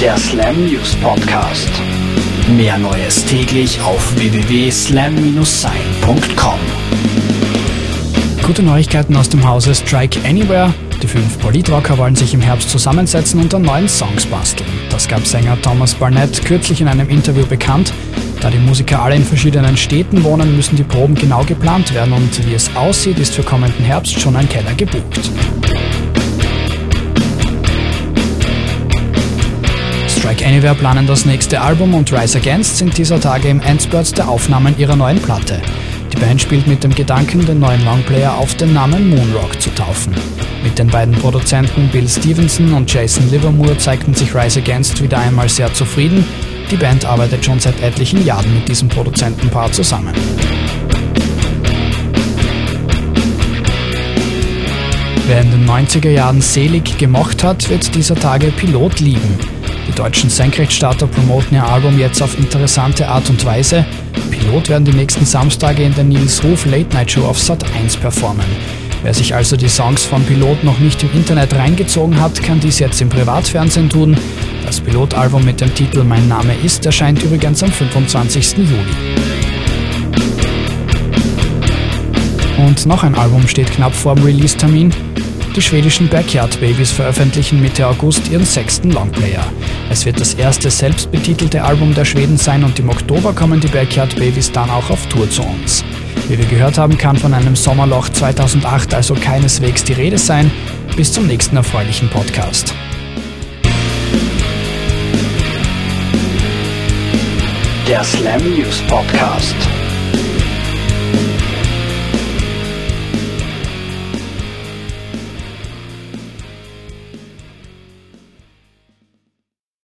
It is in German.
der Slam News Podcast. Mehr Neues täglich auf www.slam-sein.com. Gute Neuigkeiten aus dem Hause Strike Anywhere. Die fünf Politrocker wollen sich im Herbst zusammensetzen und an neuen Songs basteln. Das gab Sänger Thomas Barnett kürzlich in einem Interview bekannt. Da die Musiker alle in verschiedenen Städten wohnen, müssen die Proben genau geplant werden und wie es aussieht, ist für kommenden Herbst schon ein Keller gebucht. Anywhere planen das nächste Album und Rise Against sind dieser Tage im Endspurt der Aufnahmen ihrer neuen Platte. Die Band spielt mit dem Gedanken, den neuen Longplayer auf den Namen Moonrock zu taufen. Mit den beiden Produzenten Bill Stevenson und Jason Livermore zeigten sich Rise Against wieder einmal sehr zufrieden. Die Band arbeitet schon seit etlichen Jahren mit diesem Produzentenpaar zusammen. Wer in den 90er Jahren selig gemocht hat, wird dieser Tage Pilot lieben. Die deutschen Senkrechtstarter promoten ihr Album jetzt auf interessante Art und Weise. Pilot werden die nächsten Samstage in der Nils Ruf Late Night Show auf Sat 1 performen. Wer sich also die Songs von Pilot noch nicht im Internet reingezogen hat, kann dies jetzt im Privatfernsehen tun. Das Pilotalbum mit dem Titel Mein Name ist erscheint übrigens am 25. Juli. Und noch ein Album steht knapp vor dem Release-Termin. Die schwedischen Backyard Babies veröffentlichen Mitte August ihren sechsten Longplayer. Es wird das erste selbstbetitelte Album der Schweden sein und im Oktober kommen die Backyard Babies dann auch auf Tour zu uns. Wie wir gehört haben, kann von einem Sommerloch 2008 also keineswegs die Rede sein. Bis zum nächsten erfreulichen Podcast. Der Slam News Podcast.